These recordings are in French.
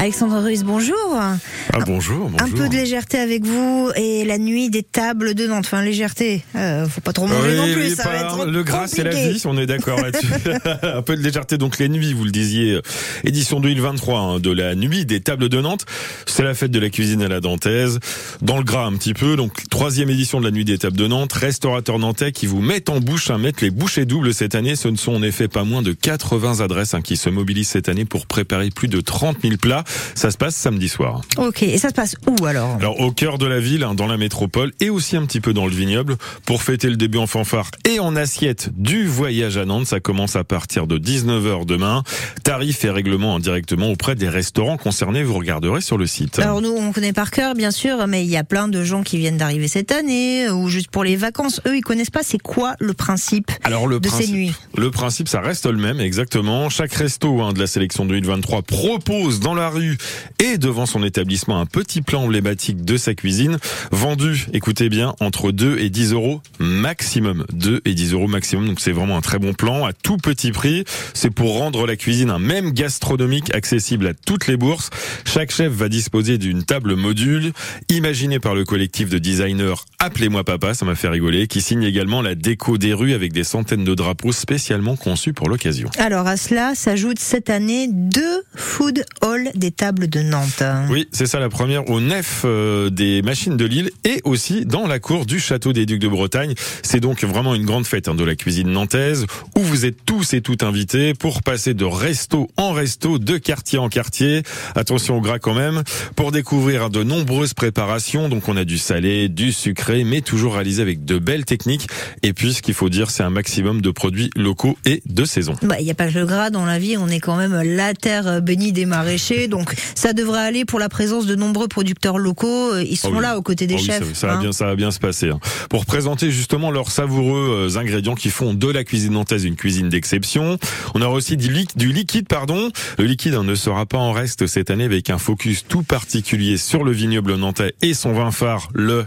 Alexandre Ruiz, bonjour. Ah bonjour, bonjour. Un peu de légèreté avec vous et la nuit des tables de Nantes. Enfin, légèreté, euh, faut pas trop manger Oui, non plus. oui, ça pas- va être le gras c'est la vie, on est d'accord là-dessus. un peu de légèreté donc les nuits, vous le disiez, euh, édition 2023 hein, de la nuit des tables de Nantes. C'est la fête de la cuisine à la dantaise, dans le gras un petit peu. Donc troisième édition de la nuit des tables de Nantes, restaurateur nantais qui vous mettent en bouche, hein, mettent les bouchées doubles cette année. Ce ne sont en effet pas moins de 80 adresses hein, qui se mobilisent cette année pour préparer plus de 30 000 plats. Ça se passe samedi soir. Ok, et ça se passe où alors? Alors au cœur de la ville, hein, dans la métropole et aussi un petit peu dans le vignoble, pour fêter le début en fanfare et en assiette du voyage à Nantes, ça commence à partir de 19h demain. Tarifs et règlements directement auprès des restaurants concernés, vous regarderez sur le site. Alors nous, on connaît par cœur, bien sûr, mais il y a plein de gens qui viennent d'arriver cette année ou juste pour les vacances. Eux, ils connaissent pas. C'est quoi le principe Alors le de ces principe, nuits? le principe, ça reste le même, exactement. Chaque resto hein, de la sélection 2023 propose dans la rue et devant son établissement un petit plan emblématique de sa cuisine, vendu, écoutez bien, entre 2 et 10 euros maximum. 2 et 10 euros maximum, donc c'est vraiment un très bon plan à tout petit prix. C'est pour rendre la cuisine un même gastronomique accessible à toutes les bourses. Chaque chef va disposer d'une table module imaginée par le collectif de designers Appelez-moi Papa, ça m'a fait rigoler, qui signe également la déco des rues avec des centaines de drapeaux spécialement conçus pour l'occasion. Alors à cela s'ajoutent cette année deux food halls des tables de Nantes. Oui, c'est ça la première au nef euh, des machines de Lille et aussi dans la cour du château des Ducs de Bretagne. C'est donc vraiment une grande fête hein, de la cuisine nantaise où vous êtes tous et toutes invités pour passer de resto en resto, de quartier en quartier. Attention au gras quand même pour découvrir de nombreuses préparations. Donc on a du salé, du sucré, mais toujours réalisé avec de belles techniques. Et puis ce qu'il faut dire, c'est un maximum de produits locaux et de saison. Bah, il n'y a pas que le gras dans la vie, on est quand même la terre bénie des maraîchers, donc ça devrait aller pour la présence de nombreux producteurs locaux. Ils sont Ah oui. là aux côtés des Ah chefs. ça, ça va hein. bien, ça va bien se passer. hein. Pour présenter justement leurs savoureux euh, ingrédients qui font de la cuisine nantaise une cuisine d'exception. On aura aussi du liquide, pardon. Le liquide hein, ne sera pas en reste cette année avec un focus tout particulier sur le vignoble nantais et son vin phare, le,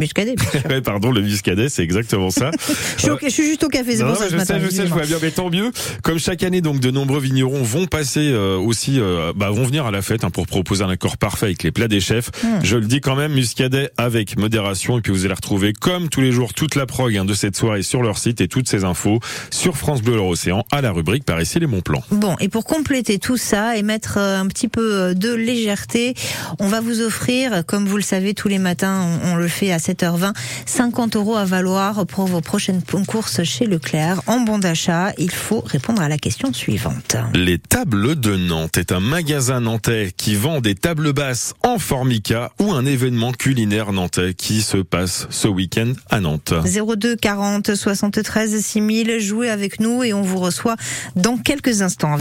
Muscadet. pardon, le muscadet, c'est exactement ça. je, suis au- je suis juste au café, c'est pour ça je sais, je sais, je vois bien, mais tant mieux. Comme chaque année, donc, de nombreux vignerons vont passer euh, aussi, euh, bah, vont venir à la fête hein, pour proposer un accord parfait avec les plats des chefs. Hmm. Je le dis quand même, muscadet avec modération, et puis vous allez retrouver, comme tous les jours, toute la prog hein, de cette soirée sur leur site et toutes ces infos sur France Bleu Leur Océan à la rubrique par ici les bons plans. Bon, et pour compléter tout ça et mettre euh, un petit peu euh, de légèreté, on va vous offrir, comme vous le savez, tous les matins, on, on le fait à 7h20, 50 euros à valoir pour vos prochaines courses chez Leclerc. En bon d'achat, il faut répondre à la question suivante. Les Tables de Nantes est un magasin nantais qui vend des tables basses en formica ou un événement culinaire nantais qui se passe ce week-end à Nantes. 02 40 73 6000, jouez avec nous et on vous reçoit dans quelques instants.